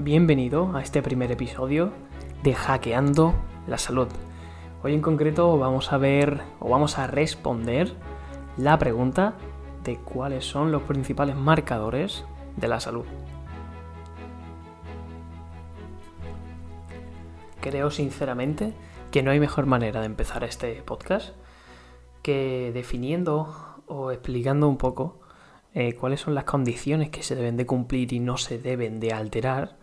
Bienvenido a este primer episodio de Hackeando la Salud. Hoy en concreto vamos a ver o vamos a responder la pregunta de cuáles son los principales marcadores de la salud. Creo sinceramente que no hay mejor manera de empezar este podcast que definiendo o explicando un poco eh, cuáles son las condiciones que se deben de cumplir y no se deben de alterar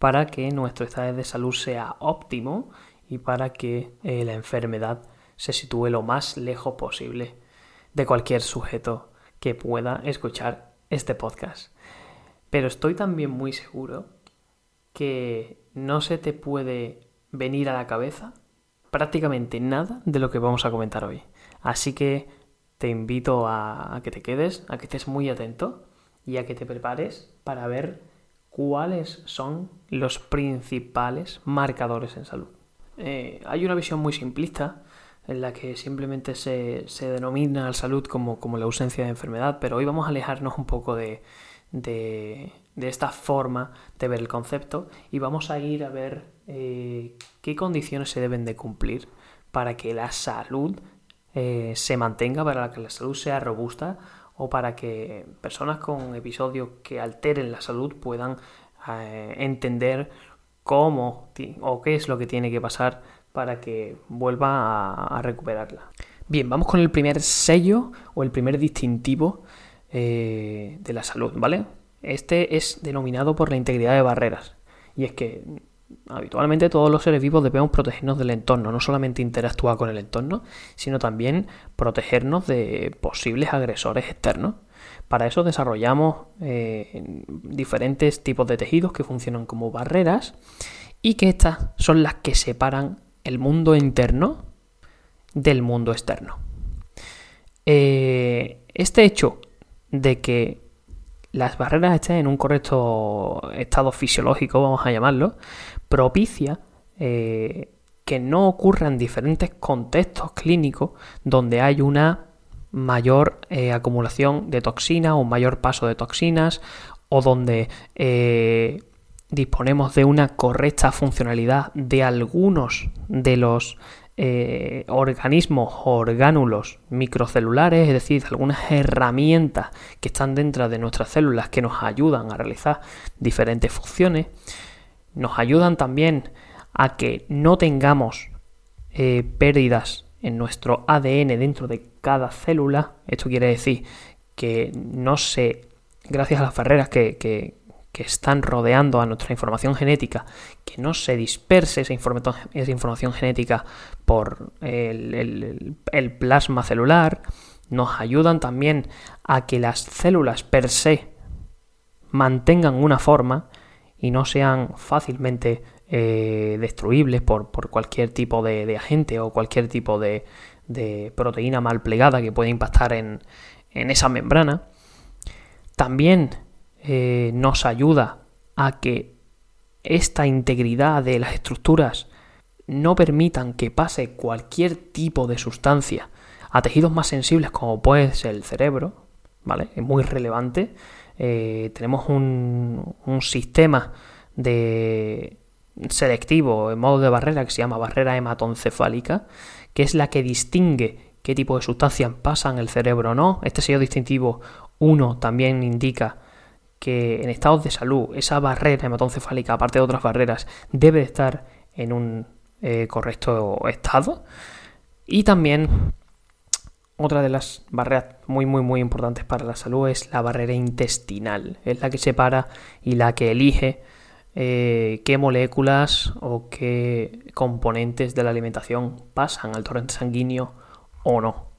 para que nuestro estado de salud sea óptimo y para que eh, la enfermedad se sitúe lo más lejos posible de cualquier sujeto que pueda escuchar este podcast. Pero estoy también muy seguro que no se te puede venir a la cabeza prácticamente nada de lo que vamos a comentar hoy. Así que te invito a, que te quedes, a que estés muy atento y a que te prepares para ver cuáles son los principales marcadores en salud. Eh, hay una visión muy simplista en la que simplemente se, denomina la salud como, como, la ausencia de enfermedad, pero hoy vamos a alejarnos un poco de, de, esta forma de ver el concepto y vamos a ir a ver eh, qué condiciones se deben de cumplir para que la salud eh, se mantenga, para que la salud sea robusta o para que personas con episodios que alteren la salud puedan eh, entender cómo o qué es lo que tiene que pasar para que vuelva a, recuperarla. Bien, vamos con el primer sello o el primer distintivo de la salud, ¿vale? Este es denominado por la integridad de barreras. Y es que habitualmente todos los seres vivos debemos protegernos del entorno, no solamente interactuar con el entorno, sino también protegernos de posibles agresores externos. Para eso desarrollamos eh, diferentes tipos de tejidos que funcionan como barreras y que estas son las que separan el mundo interno del mundo externo. Eh, este hecho de que las barreras estén en un correcto estado fisiológico, vamos a llamarlo, propicia eh, que no ocurran diferentes contextos clínicos donde hay una mayor eh, acumulación de toxinas o mayor paso de toxinas o donde eh, disponemos de una correcta funcionalidad de algunos de los organismos o orgánulos microcelulares, es decir, algunas herramientas que están dentro de nuestras células que nos ayudan a realizar diferentes funciones, nos ayudan también a que no tengamos eh, pérdidas en nuestro ADN dentro de cada célula. Esto quiere decir que no se, gracias a las barreras que, que están rodeando a nuestra información genética, que no se disperse esa, información, genética por el, plasma celular, nos ayudan también a que las células per se mantengan una forma y no sean fácilmente eh, destruibles por, cualquier tipo de, agente o cualquier tipo de, proteína mal plegada que puede impactar en, en esa membrana. También eh, nos ayuda a que esta integridad de las estructuras no permitan que pase cualquier tipo de sustancia a tejidos más sensibles como puede ser el cerebro, ¿vale? Es muy relevante. Eh, tenemos un, sistema de selectivo en modo de barrera que se llama barrera hematoencefálica, que es la que distingue qué tipo de sustancias pasan el cerebro o no. Este sello distintivo 1 también indica que en estados de salud esa barrera hematoencefálica, aparte de otras barreras, debe estar en un eh, correcto estado. Y también otra de las barreras muy muy muy importantes para la salud es la barrera intestinal. Es la que separa y la que elige eh, qué moléculas o qué componentes de la alimentación pasan al torrente sanguíneo o no.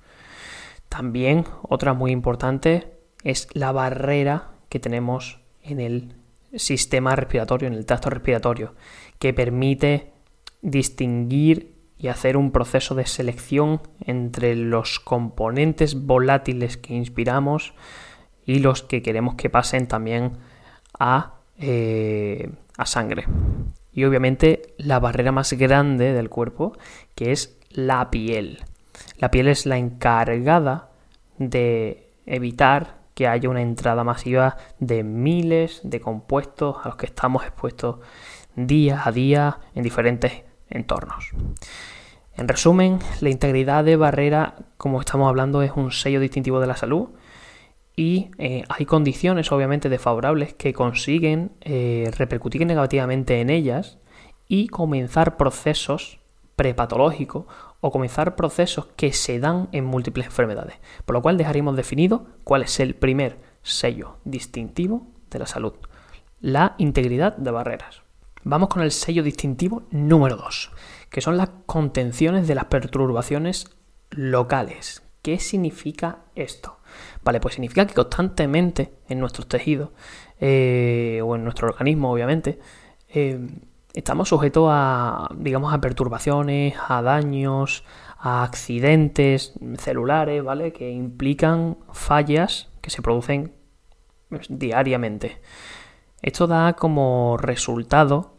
También otra muy importante es la barrera que tenemos en el sistema respiratorio, en el tracto respiratorio, que permite distinguir y hacer un proceso de selección entre los componentes volátiles que inspiramos y los que queremos que pasen también a, eh, a sangre. Y obviamente la barrera más grande del cuerpo, que es la piel. La piel es la encargada de evitar que haya una entrada masiva de miles de compuestos a los que estamos expuestos día a día en diferentes entornos. En resumen, la integridad de barrera, como estamos hablando, es un sello distintivo de la salud y eh, hay condiciones obviamente desfavorables que consiguen eh, repercutir negativamente en ellas y comenzar procesos prepatológicos o comenzar procesos que se dan en múltiples enfermedades. Por lo cual dejaremos definido cuál es el primer sello distintivo de la salud, la integridad de barreras. Vamos con el sello distintivo número 2, que son las contenciones de las perturbaciones locales. ¿Qué significa esto? Vale, pues significa que constantemente en nuestros tejidos eh, o en nuestro organismo, obviamente, eh, estamos sujetos a, digamos, a perturbaciones, a daños, a accidentes celulares, ¿vale? Que implican fallas que se producen pues, diariamente. Esto da como resultado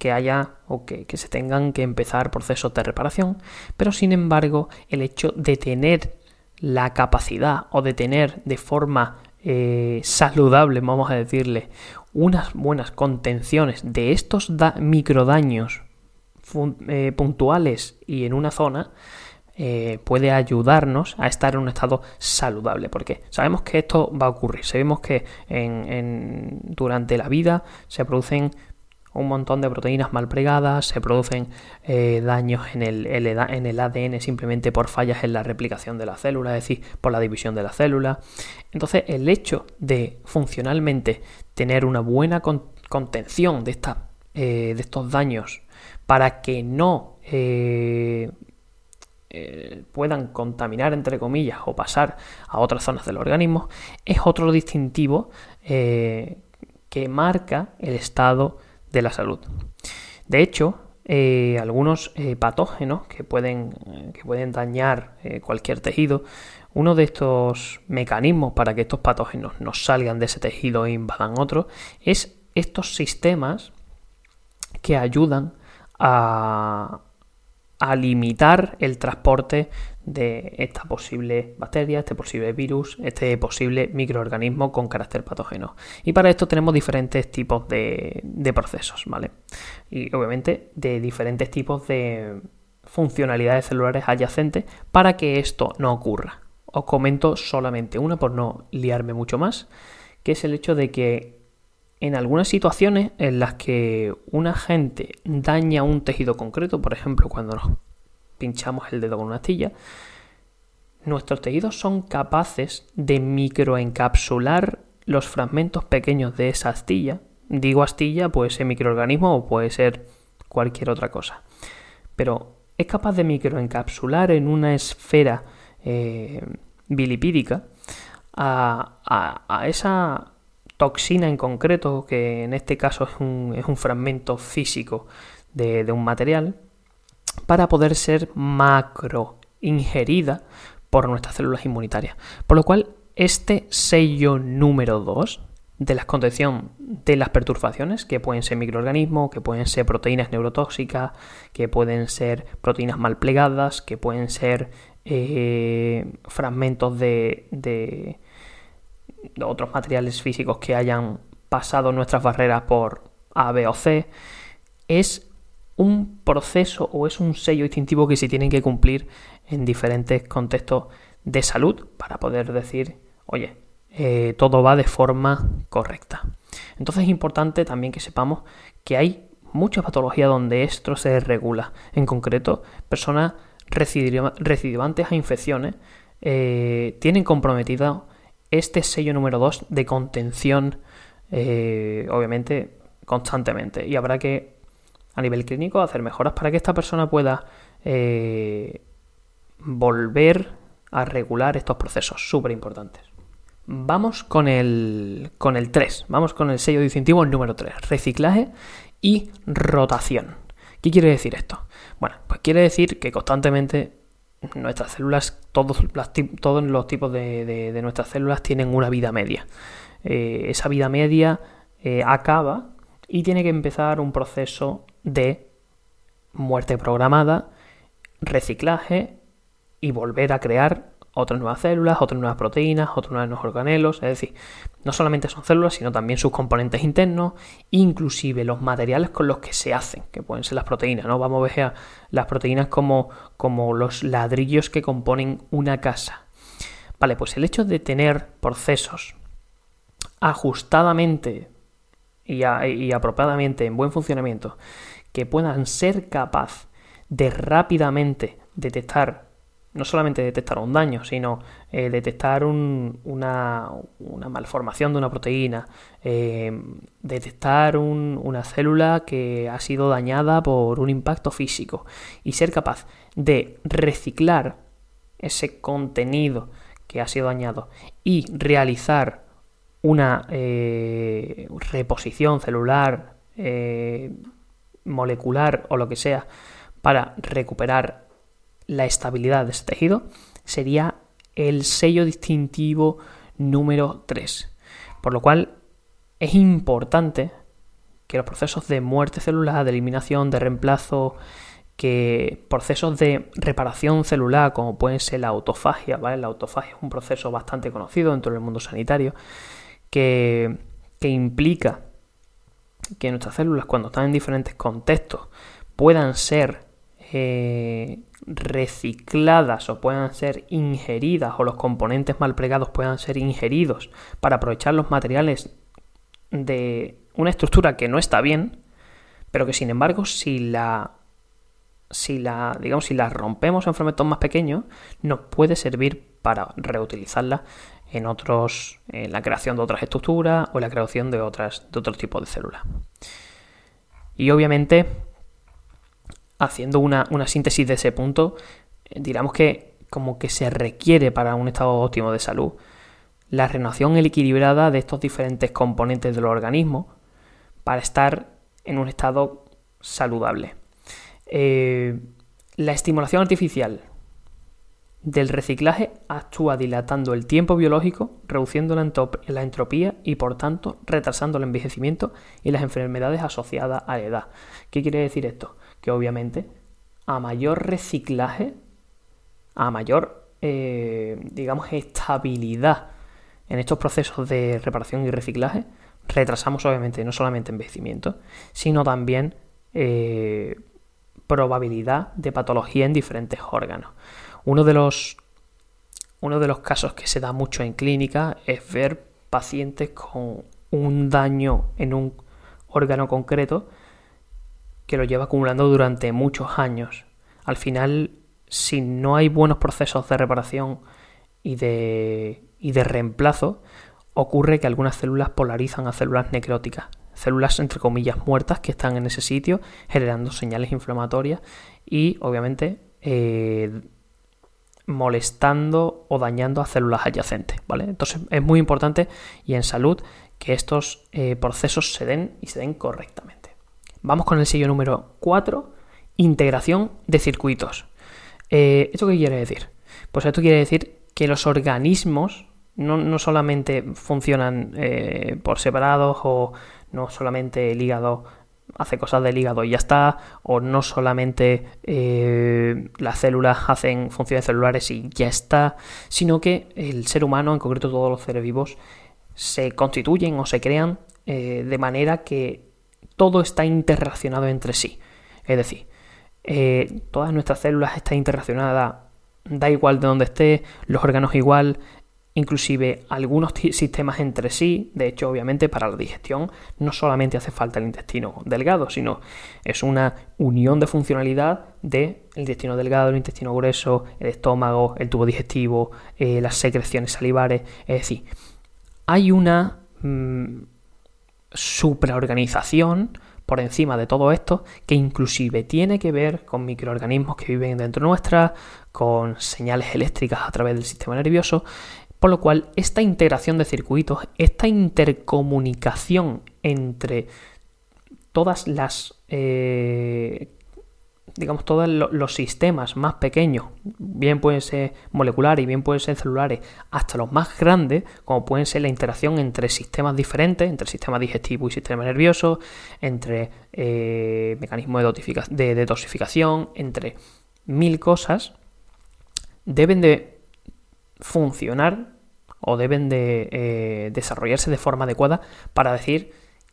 que haya o que, se tengan que empezar procesos de reparación, pero sin embargo el hecho de tener la capacidad o de tener de forma eh, saludable, vamos a decirle, unas buenas contenciones de estos microdaños eh, puntuales y en una zona, eh, puede ayudarnos a estar en un estado saludable. Porque sabemos que esto va a ocurrir. Sabemos que durante la vida se producen un montón de proteínas mal pregadas, se producen eh, daños en el, en el, ADN simplemente por fallas en la replicación de la célula, es decir, por la división de la célula. Entonces, el hecho de funcionalmente tener una buena contención de, esta, eh, de estos daños para que no eh, puedan contaminar, entre comillas, o pasar a otras zonas del organismo, es otro distintivo que marca el estado de la salud. De hecho, eh, algunos eh, patógenos que pueden, eh, que pueden dañar cualquier tejido, uno de estos mecanismos para que estos patógenos no salgan de ese tejido e invadan otro, es estos sistemas que ayudan a, a limitar el transporte de esta posible bacteria, este posible virus, este posible microorganismo con carácter patógeno. Y para esto tenemos diferentes tipos de, procesos, ¿vale? Y obviamente de diferentes tipos de funcionalidades celulares adyacentes para que esto no ocurra. Os comento solamente una por no liarme mucho más, que es el hecho de que en algunas situaciones en las que un agente daña un tejido concreto, por ejemplo, cuando nos pinchamos el dedo con una astilla, nuestros tejidos son capaces de microencapsular los fragmentos pequeños de esa astilla. Digo astilla, puede ser microorganismo o puede ser cualquier otra cosa. Pero es capaz de microencapsular en una esfera eh, bilipídica a, esa toxina en concreto, que en este caso es un, fragmento físico de, de un material, para poder ser macro ingerida por nuestras células inmunitarias. Por lo cual, este sello número 2 de la contención de las perturbaciones, que pueden ser microorganismos, que pueden ser proteínas neurotóxicas, que pueden ser proteínas mal plegadas, que pueden ser eh, fragmentos de, de, de otros materiales físicos que hayan pasado nuestras barreras por A, B o C, es un proceso o es un sello distintivo que se tienen que cumplir en diferentes contextos de salud para poder decir, oye, eh, todo va de forma correcta. Entonces es importante también que sepamos que hay mucha patología donde esto se regula. En concreto, personas recidivantes a infecciones eh, tienen comprometido este sello número 2 de contención, eh, obviamente, constantemente. Y habrá que a nivel clínico, hacer mejoras para que esta persona pueda eh, volver a regular estos procesos súper importantes. Vamos con el, con el 3, vamos con el sello distintivo número 3, reciclaje y rotación. ¿Qué quiere decir esto? Bueno, pues quiere decir que constantemente nuestras células, todos, los tipos de, nuestras células tienen una vida media. Eh, esa vida media eh, acaba y tiene que empezar un proceso de muerte programada, reciclaje y volver a crear otras nuevas células, otras nuevas proteínas, otros nuevos organelos, es decir, no solamente son células, sino también sus componentes internos, inclusive los materiales con los que se hacen, que pueden ser las proteínas, ¿no? Vamos a ver las proteínas como, como los ladrillos que componen una casa. Vale, pues el hecho de tener procesos ajustadamente y, apropiadamente en buen funcionamiento que puedan ser capaz de rápidamente detectar no solamente detectar un daño, sino eh, detectar una, malformación de una proteína, eh, detectar una célula que ha sido dañada por un impacto físico y ser capaz de reciclar ese contenido que ha sido dañado y realizar una eh, reposición celular, molecular o lo que sea para recuperar la estabilidad de ese tejido sería el sello distintivo número 3. Por lo cual es importante que los procesos de muerte celular, de eliminación, de reemplazo, que procesos de reparación celular, como pueden ser la autofagia, ¿vale? La autofagia es un proceso bastante conocido dentro del mundo sanitario, que, que implica que nuestras células, cuando están en diferentes contextos, puedan ser eh, recicladas o puedan ser ingeridas o los componentes mal plegados puedan ser ingeridos para aprovechar los materiales de una estructura que no está bien, pero que sin embargo si la si la digamos si la rompemos en fragmentos más pequeños nos puede servir para reutilizarla en otros en la creación de otras estructuras o la creación de otras de otros tipos de células. Y obviamente haciendo una, síntesis de ese punto, eh, digamos que como que se requiere para un estado óptimo de salud la renovación equilibrada de estos diferentes componentes del organismo para estar en un estado saludable. Eh, la estimulación artificial del reciclaje actúa dilatando el tiempo biológico, reduciendo la, entropía y por tanto retrasando el envejecimiento y las enfermedades asociadas a la edad. ¿Qué quiere decir esto? que obviamente a mayor reciclaje, a mayor, eh, digamos, estabilidad en estos procesos de reparación y reciclaje, retrasamos obviamente no solamente envejecimiento, sino también eh, probabilidad de patología en diferentes órganos. Uno de los uno de los casos que se da mucho en clínica es ver pacientes con un daño en un órgano concreto que lo lleva acumulando durante muchos años. Al final, si no hay buenos procesos de reparación y de, y de reemplazo, ocurre que algunas células polarizan a células necróticas, células entre comillas muertas que están en ese sitio generando señales inflamatorias y obviamente eh, molestando o dañando a células adyacentes. ¿vale? Entonces es muy importante y en salud que estos eh, procesos se den y se den correctamente. Vamos con el sello número 4, integración de circuitos. Eh, ¿Esto qué quiere decir? Pues esto quiere decir que los organismos no, solamente funcionan eh, por separados o no solamente el hígado hace cosas del hígado y ya está, o no solamente eh, las células hacen funciones celulares y ya está, sino que el ser humano, en concreto todos los seres vivos, se constituyen o se crean de manera que todo está interrelacionado entre sí. Es decir, eh, todas nuestras células están interrelacionadas, da igual de dónde esté, los órganos igual, inclusive algunos sistemas entre sí. De hecho, obviamente, para la digestión no solamente hace falta el intestino delgado, sino es una unión de funcionalidad del intestino delgado, el intestino grueso, el estómago, el tubo digestivo, eh, las secreciones salivares. Es decir, hay una... Mm, supraorganización por encima de todo esto que inclusive tiene que ver con microorganismos que viven dentro nuestra, con señales eléctricas a través del sistema nervioso, por lo cual esta integración de circuitos, esta intercomunicación entre todas las eh, digamos, todos los sistemas más pequeños, bien pueden ser moleculares y bien pueden ser celulares, hasta los más grandes, como pueden ser la interacción entre sistemas diferentes, entre sistema digestivo y sistema nervioso, entre eh, mecanismos de, de detoxificación, entre mil cosas, deben de funcionar o deben de eh, desarrollarse de forma adecuada para decir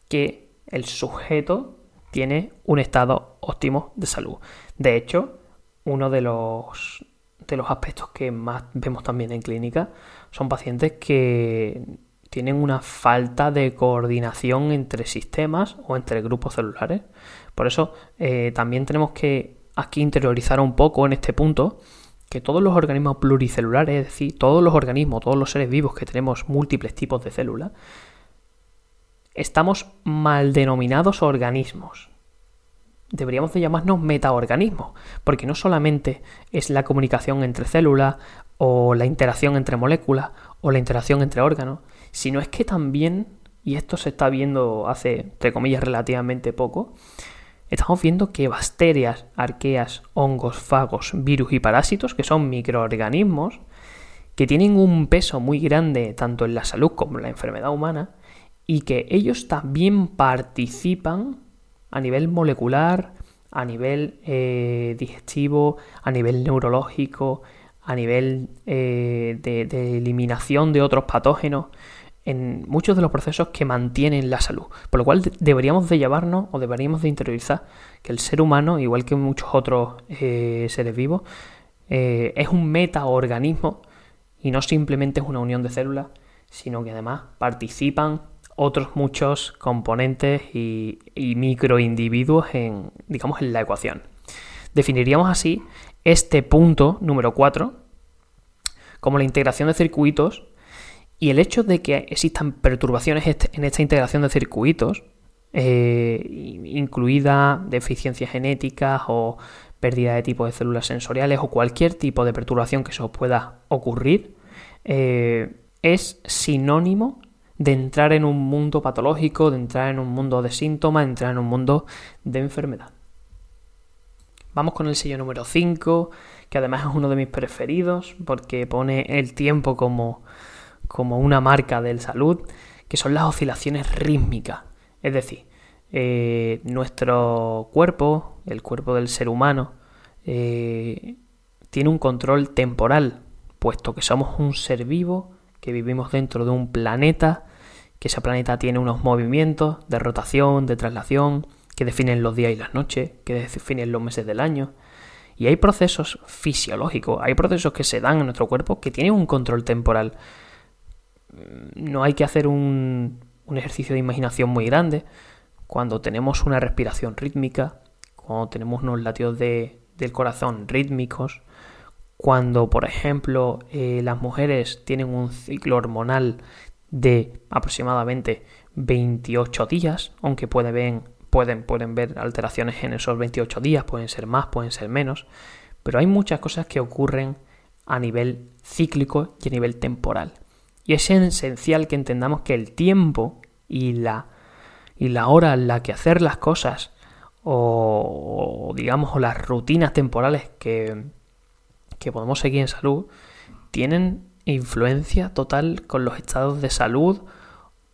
que el sujeto tiene un estado óptimo de salud. De hecho, uno de los, de los aspectos que más vemos también en clínica son pacientes que tienen una falta de coordinación entre sistemas o entre grupos celulares. Por eso eh, también tenemos que aquí interiorizar un poco en este punto que todos los organismos pluricelulares, es decir, todos los organismos, todos los seres vivos que tenemos múltiples tipos de células, estamos mal denominados organismos. Deberíamos de llamarnos metaorganismos, porque no solamente es la comunicación entre células o la interacción entre moléculas o la interacción entre órganos, sino es que también, y esto se está viendo hace, entre comillas, relativamente poco, estamos viendo que bacterias, arqueas, hongos, fagos, virus y parásitos, que son microorganismos, que tienen un peso muy grande tanto en la salud como en la enfermedad humana, y que ellos también participan a nivel molecular, a nivel eh, digestivo, a nivel neurológico, a nivel eh, de, eliminación de otros patógenos en muchos de los procesos que mantienen la salud. Por lo cual deberíamos de llevarnos o deberíamos de interiorizar que el ser humano, igual que muchos otros eh, seres vivos, eh, es un metaorganismo y no simplemente es una unión de células, sino que además participan otros muchos componentes y, microindividuos en, digamos, en la ecuación. Definiríamos así este punto número 4 como la integración de circuitos y el hecho de que existan perturbaciones en esta integración de circuitos, eh, incluida deficiencias genéticas o pérdida de tipo de células sensoriales o cualquier tipo de perturbación que se os pueda ocurrir, eh, es sinónimo de entrar en un mundo patológico, de entrar en un mundo de síntomas, de entrar en un mundo de enfermedad. Vamos con el sello número 5, que además es uno de mis preferidos porque pone el tiempo como como una marca del salud, que son las oscilaciones rítmicas. Es decir, eh, nuestro cuerpo, el cuerpo del ser humano, eh, tiene un control temporal, puesto que somos un ser vivo, que vivimos dentro de un planeta, que ese planeta tiene unos movimientos de rotación, de traslación, que definen los días y las noches, que definen los meses del año. Y hay procesos fisiológicos, hay procesos que se dan en nuestro cuerpo que tienen un control temporal no hay que hacer un, ejercicio de imaginación muy grande. Cuando tenemos una respiración rítmica, cuando tenemos unos latidos del corazón rítmicos, cuando, por ejemplo, eh, las mujeres tienen un ciclo hormonal de aproximadamente 28 días, aunque pueden, pueden, pueden ver alteraciones en esos 28 días, pueden ser más, pueden ser menos, pero hay muchas cosas que ocurren a nivel cíclico y a nivel temporal. Y es esencial que entendamos que el tiempo y la, y la hora en la que hacer las cosas o, digamos o las rutinas temporales que, que podemos seguir en salud tienen influencia total con los estados de salud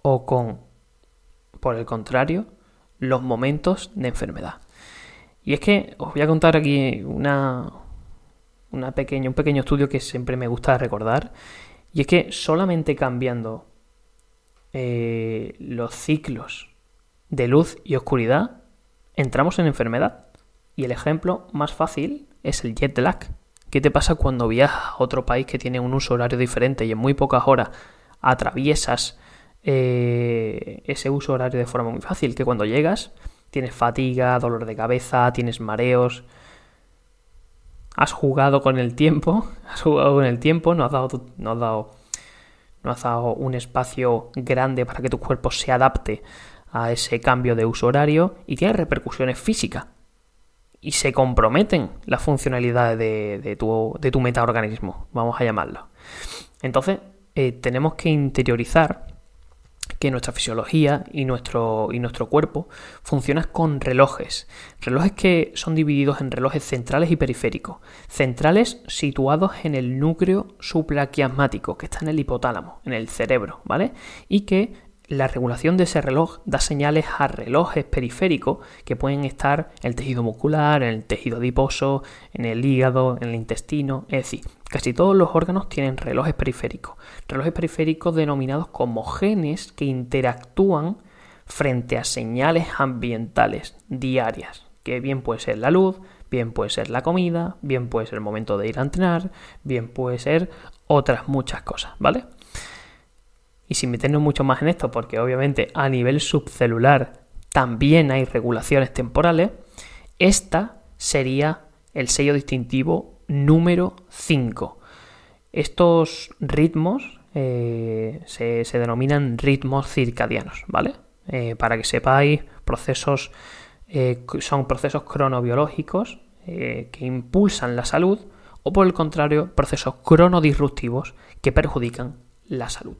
o con, por el contrario, los momentos de enfermedad. Y es que os voy a contar aquí una, una pequeña, un pequeño estudio que siempre me gusta recordar y es que solamente cambiando eh, los ciclos de luz y oscuridad, entramos en enfermedad. Y el ejemplo más fácil es el jet lag. ¿Qué te pasa cuando viajas a otro país que tiene un uso horario diferente y en muy pocas horas atraviesas eh, ese uso horario de forma muy fácil? Que cuando llegas tienes fatiga, dolor de cabeza, tienes mareos, has jugado con el tiempo, has jugado con el tiempo, no has dado, no has dado, no has dado un espacio grande para que tu cuerpo se adapte a ese cambio de uso horario y tiene repercusiones físicas. Y se comprometen las funcionalidades de, tu, de tu metaorganismo, vamos a llamarlo. Entonces, eh, tenemos que interiorizar que nuestra fisiología y nuestro, y nuestro cuerpo funcionan con relojes. Relojes que son divididos en relojes centrales y periféricos. Centrales situados en el núcleo supraquiasmático, que está en el hipotálamo, en el cerebro, ¿vale? Y que la regulación de ese reloj da señales a relojes periféricos que pueden estar en el tejido muscular, en el tejido adiposo, en el hígado, en el intestino, es decir, casi todos los órganos tienen relojes periféricos, relojes periféricos denominados como genes que interactúan frente a señales ambientales diarias, que bien puede ser la luz, bien puede ser la comida, bien puede ser el momento de ir a entrenar, bien puede ser otras muchas cosas, ¿vale? Y sin meternos mucho más en esto, porque obviamente a nivel subcelular también hay regulaciones temporales, esta sería el sello distintivo número 5. Estos ritmos eh, se, denominan ritmos circadianos, ¿vale? Eh, para que sepáis, procesos eh, son procesos cronobiológicos que impulsan la salud o por el contrario, procesos cronodisruptivos que perjudican la salud.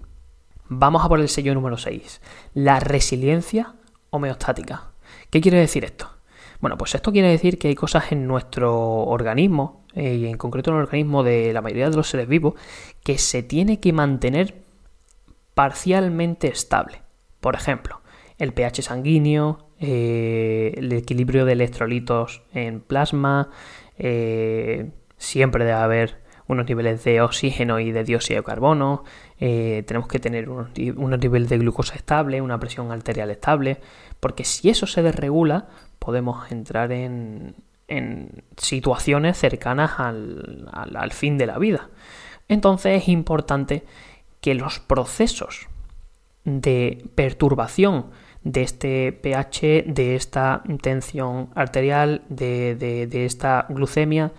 Vamos a por el sello número 6, la resiliencia homeostática. ¿Qué quiere decir esto? Bueno, pues esto quiere decir que hay cosas en nuestro organismo, eh, y en concreto en el organismo de la mayoría de los seres vivos, que se tiene que mantener parcialmente estable. Por ejemplo, el pH sanguíneo, eh, el equilibrio de electrolitos en plasma, eh, siempre debe haber unos niveles de oxígeno y de dióxido de carbono, eh, tenemos que tener unos, niveles de glucosa estable, una presión arterial estable, porque si eso se desregula, podemos entrar en, situaciones cercanas al, al fin de la vida. Entonces es importante que los procesos de perturbación de este pH, de esta tensión arterial, de, de, esta glucemia,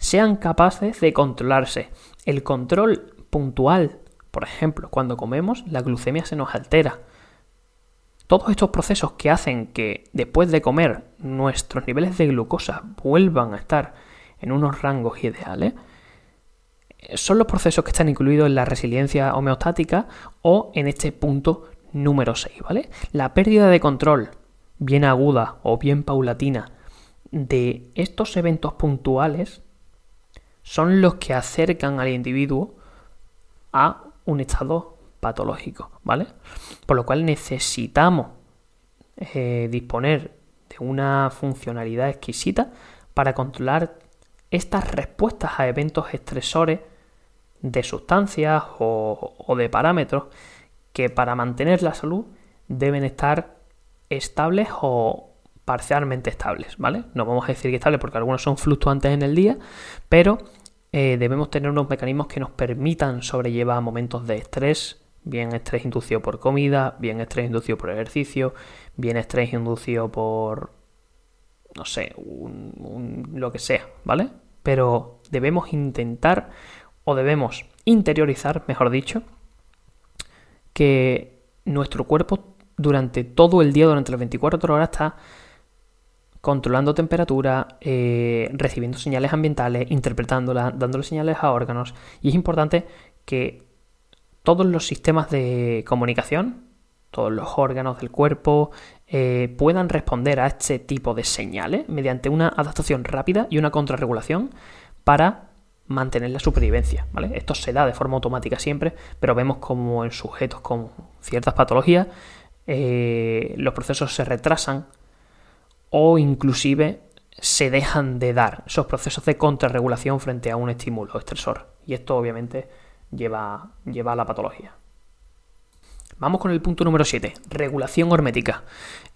sean capaces de controlarse. El control puntual, por ejemplo, cuando comemos, la glucemia se nos altera. Todos estos procesos que hacen que después de comer nuestros niveles de glucosa vuelvan a estar en unos rangos ideales, son los procesos que están incluidos en la resiliencia homeostática o en este punto número 6, ¿vale? La pérdida de control, bien aguda o bien paulatina, de estos eventos puntuales son los que acercan al individuo a un estado patológico, ¿vale? Por lo cual necesitamos eh, disponer de una funcionalidad exquisita para controlar estas respuestas a eventos estresores de sustancias o, o de parámetros que para mantener la salud deben estar estables o parcialmente estables, ¿vale? No vamos a decir que estables porque algunos son fluctuantes en el día, pero eh, debemos tener unos mecanismos que nos permitan sobrellevar momentos de estrés, bien estrés inducido por comida, bien estrés inducido por ejercicio, bien estrés inducido por, no sé, lo que sea, ¿vale? Pero debemos intentar o debemos interiorizar, mejor dicho, que nuestro cuerpo durante todo el día, durante las 24 horas, está controlando temperatura, eh, recibiendo señales ambientales, interpretándolas, dándole señales a órganos. Y es importante que todos los sistemas de comunicación, todos los órganos del cuerpo, eh, puedan responder a este tipo de señales mediante una adaptación rápida y una contrarregulación para mantener la supervivencia. ¿vale? Esto se da de forma automática siempre, pero vemos como en sujetos con ciertas patologías eh, los procesos se retrasan o inclusive se dejan de dar esos procesos de contrarregulación frente a un estímulo estresor. Y esto obviamente lleva, lleva a la patología. Vamos con el punto número 7, regulación hormética.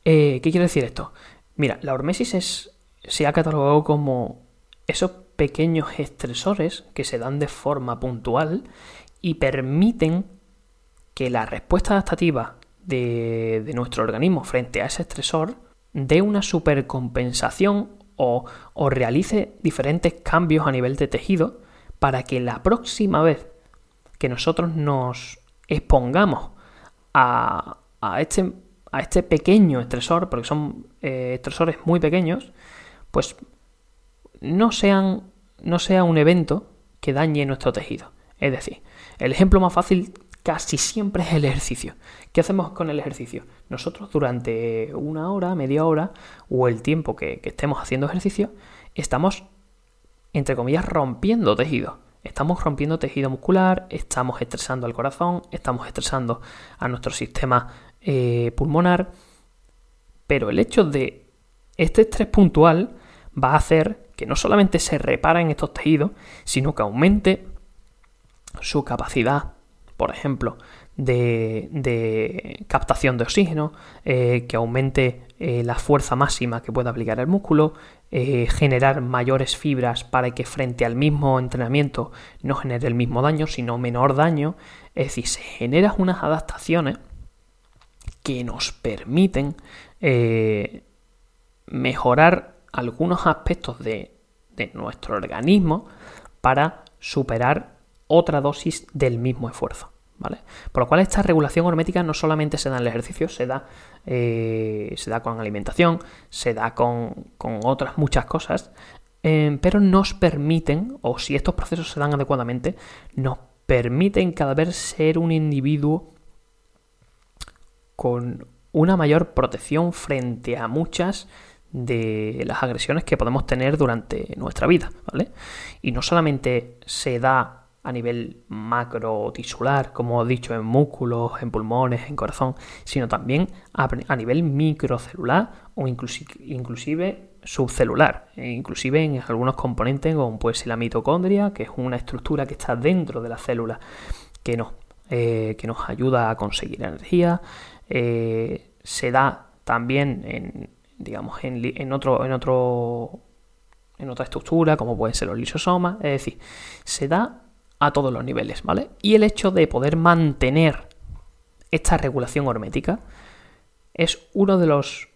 Eh, ¿Qué quiere decir esto? Mira, la hormesis es, se ha catalogado como esos pequeños estresores que se dan de forma puntual y permiten que la respuesta adaptativa de, de nuestro organismo frente a ese estresor dé una supercompensación o, o realice diferentes cambios a nivel de tejido para que la próxima vez que nosotros nos expongamos a, a, este, a este, pequeño estresor, porque son eh, estresores muy pequeños, pues no, sean, no sea un evento que dañe nuestro tejido. Es decir, el ejemplo más fácil casi siempre es el ejercicio. ¿Qué hacemos con el ejercicio? Nosotros durante una hora, media hora o el tiempo que, estemos haciendo ejercicio, estamos, entre comillas, rompiendo tejido. estamos rompiendo tejido muscular, estamos estresando al corazón, estamos estresando a nuestro sistema eh, pulmonar, pero el hecho de este estrés puntual va a hacer que no solamente se reparen estos tejidos, sino que aumente su capacidad, por ejemplo, de, captación de oxígeno, eh, que aumente eh, la fuerza máxima que pueda aplicar el músculo, eh, generar mayores fibras para que frente al mismo entrenamiento no genere el mismo daño, sino menor daño. Es decir, se generan unas adaptaciones que nos permiten mejorar algunos aspectos de nuestro organismo para superar otra dosis del mismo esfuerzo. Por lo cual esta regulación hormética no solamente se da en el ejercicio, se da, eh, se da con alimentación, se da con, otras muchas cosas, eh, pero nos permiten, o si estos procesos se dan adecuadamente, nos permiten cada vez ser un individuo con una mayor protección frente a muchas de las agresiones que podemos tener durante nuestra vida, ¿vale? Y no solamente se da a nivel macro tisular, como he dicho, en músculos, en pulmones, en corazón, sino también a, nivel microcelular o inclusive, subcelular, e inclusive en algunos componentes como puede ser la mitocondria, que es una estructura que está dentro de la célula que nos, eh, que nos ayuda a conseguir energía, eh, se da también en, digamos, en, en, otro, en otro en otra estructura, como pueden ser los lisosomas, es decir, se da a todos los niveles, ¿vale? Y el hecho de poder mantener esta regulación hormética es uno de los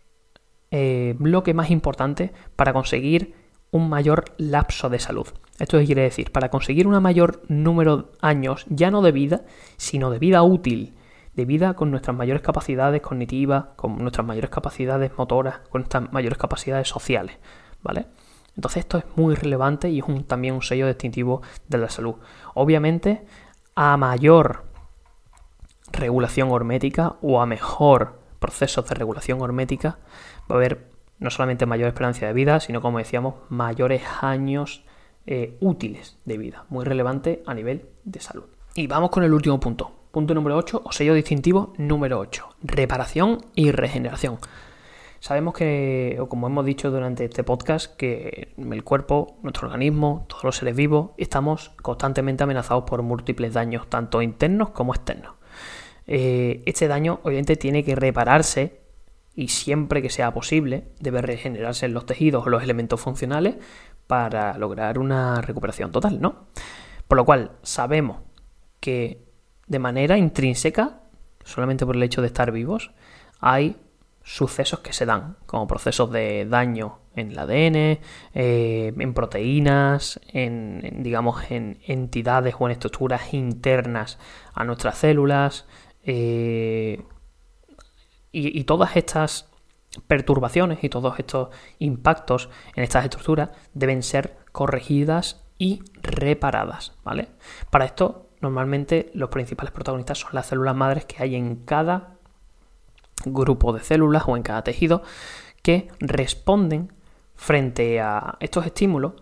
eh, bloques más importantes para conseguir un mayor lapso de salud. ¿Esto quiere decir? Para conseguir un mayor número de años, ya no de vida, sino de vida útil, de vida con nuestras mayores capacidades cognitivas, con nuestras mayores capacidades motoras, con nuestras mayores capacidades sociales, ¿vale? Entonces esto es muy relevante y es también un sello distintivo de la salud. Obviamente, a mayor regulación hormética o a mejor procesos de regulación hormética, va a haber no solamente mayor esperanza de vida, sino como decíamos, mayores años eh, útiles de vida. Muy relevante a nivel de salud. Y vamos con el último punto. Punto número 8 o sello distintivo número 8. Reparación y regeneración. Sabemos que, o como hemos dicho durante este podcast, que el cuerpo, nuestro organismo, todos los seres vivos, estamos constantemente amenazados por múltiples daños, tanto internos como externos. Eh, este daño obviamente tiene que repararse y siempre que sea posible debe regenerarse en los tejidos o los elementos funcionales para lograr una recuperación total, ¿no? Por lo cual sabemos que de manera intrínseca, solamente por el hecho de estar vivos, hay sucesos que se dan, como procesos de daño en el ADN, eh, en proteínas, en, digamos, en entidades o en estructuras internas a nuestras células. Eh, y, todas estas perturbaciones y todos estos impactos en estas estructuras deben ser corregidas y reparadas, ¿vale? Para esto, normalmente los principales protagonistas son las células madres que hay en cada grupo de células o en cada tejido que responden frente a estos estímulos,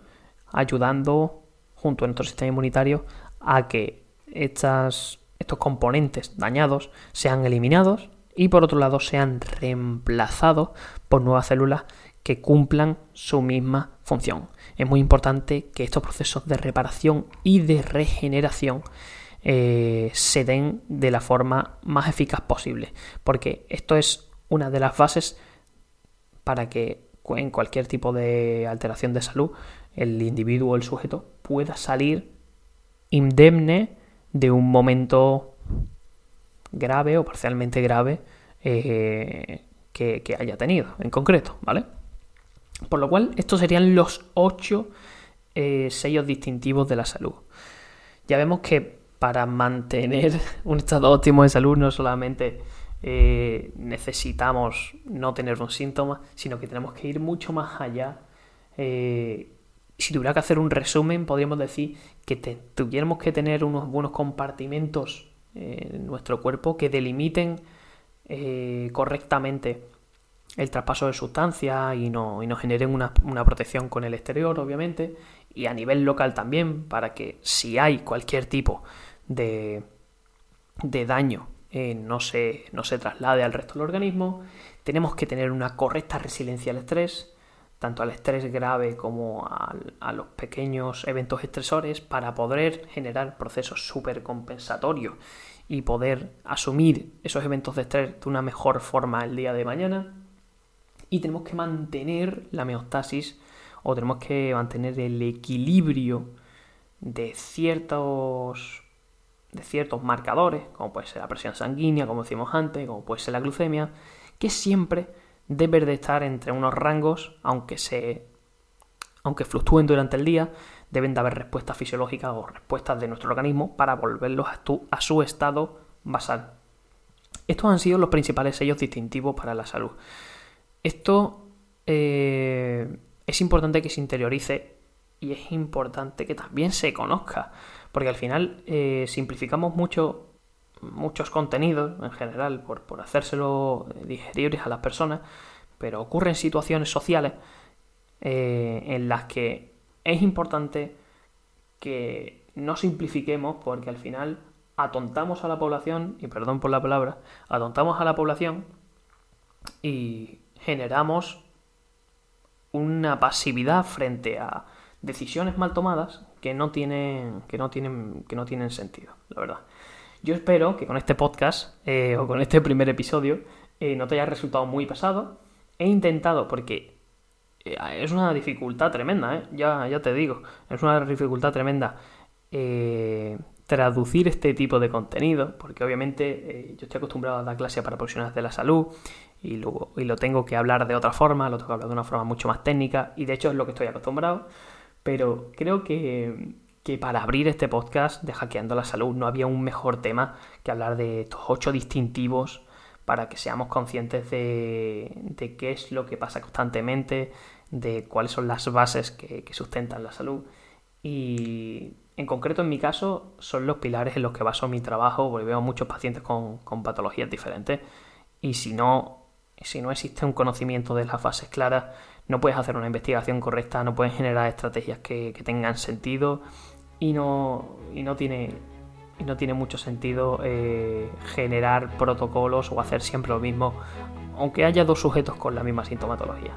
ayudando junto a nuestro sistema inmunitario a que estas, estos componentes dañados sean eliminados y por otro lado sean reemplazados por nuevas células que cumplan su misma función. Es muy importante que estos procesos de reparación y de regeneración eh, se den de la forma más eficaz posible. Porque esto es una de las bases para que en cualquier tipo de alteración de salud el individuo o el sujeto pueda salir indemne de un momento grave o parcialmente grave eh, que, haya tenido en concreto, ¿vale? Por lo cual, estos serían los ocho eh, sellos distintivos de la salud. Ya vemos que para mantener un estado óptimo de salud no solamente eh, necesitamos no tener un síntoma, sino que tenemos que ir mucho más allá. Eh, si tuviera que hacer un resumen, podríamos decir que tuviéramos que tener unos buenos compartimentos en nuestro cuerpo que delimiten eh, correctamente el traspaso de sustancias y no, y no generen una, una, protección con el exterior, obviamente, y a nivel local también, para que si hay cualquier tipo de, de daño eh, no, se, no se traslade al resto del organismo. Tenemos que tener una correcta resiliencia al estrés, tanto al estrés grave como a, los pequeños eventos estresores, para poder generar procesos supercompensatorios y poder asumir esos eventos de estrés de una mejor forma el día de mañana. Y tenemos que mantener la meostasis o tenemos que mantener el equilibrio de ciertos de ciertos marcadores, como puede ser la presión sanguínea, como decimos antes, como puede ser la glucemia, que siempre deben de estar entre unos rangos, aunque se aunque fluctúen durante el día, deben de haber respuestas fisiológicas o respuestas de nuestro organismo para volverlos a, a su estado basal. Estos han sido los principales sellos distintivos para la salud. Esto eh, es importante que se interiorice y es importante que también se conozca, porque al final eh, simplificamos mucho muchos contenidos en general por, por hacérselo digeribles a las personas, pero ocurren situaciones sociales eh, en las que es importante que no simplifiquemos porque al final atontamos a la población, y perdón por la palabra, atontamos a la población y generamos una pasividad frente a decisiones mal tomadas que no tienen, que no tienen, que no tienen sentido, la verdad. Yo espero que con este podcast eh, o con este primer episodio eh, no te haya resultado muy pesado. He intentado, porque eh, es una dificultad tremenda, ya, ya te digo, es una dificultad tremenda traducir este tipo de contenido, porque obviamente yo estoy acostumbrado a dar clases para profesionales de la salud y, luego, y lo tengo que hablar de otra forma, lo tengo que hablar de una forma mucho más técnica y de hecho es lo que estoy acostumbrado. Pero creo que, para abrir este podcast de Hackeando la Salud no había un mejor tema que hablar de estos ocho distintivos para que seamos conscientes de, qué es lo que pasa constantemente, de cuáles son las bases que, sustentan la salud. Y en concreto en mi caso son los pilares en los que baso mi trabajo, porque veo muchos pacientes con, con patologías diferentes. Y si no, si no existe un conocimiento de las bases claras, no puedes hacer una investigación correcta, no puedes generar estrategias que, tengan sentido y no, y no tiene no tiene mucho sentido eh, generar protocolos o hacer siempre lo mismo, aunque haya dos sujetos con la misma sintomatología.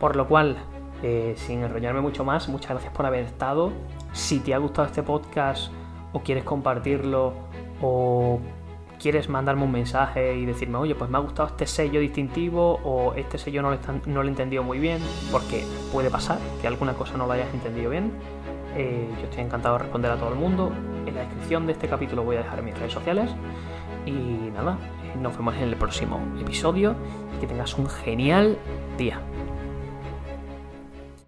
Por lo cual, eh, sin enrollarme mucho más, muchas gracias por haber estado. Si te ha gustado este podcast o quieres compartirlo o quieres mandarme un mensaje y decirme, oye, pues me ha gustado este sello distintivo o este sello no lo, he entendido muy bien, porque puede pasar que alguna cosa no lo hayas entendido bien. Eh, yo estoy encantado de responder a todo el mundo. En la descripción de este capítulo voy a dejar mis redes sociales. Y nada, nos vemos en el próximo episodio y que tengas un genial día.